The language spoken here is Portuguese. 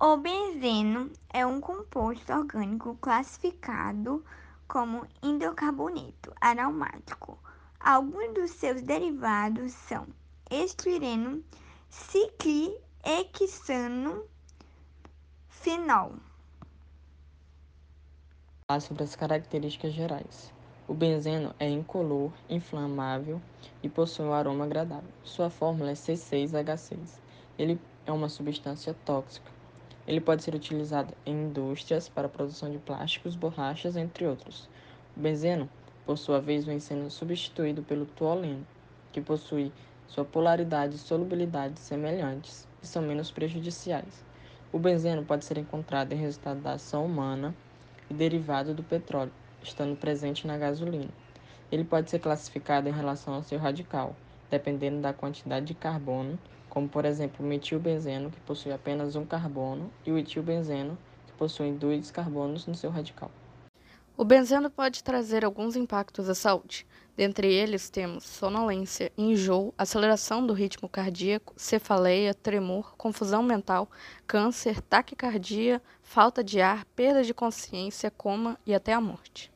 O benzeno é um composto orgânico classificado como hidrocarboneto aromático. Alguns dos seus derivados são estireno, ciclohexano, fenol. Falar sobre as características gerais. O benzeno é incolor, inflamável e possui um aroma agradável. Sua fórmula é C6H6. Ele é uma substância tóxica. Ele pode ser utilizado em indústrias para a produção de plásticos, borrachas, entre outros. O benzeno, por sua vez, vem sendo substituído pelo tolueno, que possui sua polaridade e solubilidade semelhantes e são menos prejudiciais. O benzeno pode ser encontrado em resultado da ação humana e derivado do petróleo, estando presente na gasolina. Ele pode ser classificado em relação ao seu radical, dependendo da quantidade de carbono como por exemplo o metilbenzeno, que possui apenas um carbono, e o etilbenzeno, que possui dois carbonos no seu radical. O benzeno pode trazer alguns impactos à saúde. Dentre eles temos sonolência, enjoo, aceleração do ritmo cardíaco, cefaleia, tremor, confusão mental, câncer, taquicardia, falta de ar, perda de consciência, coma e até a morte.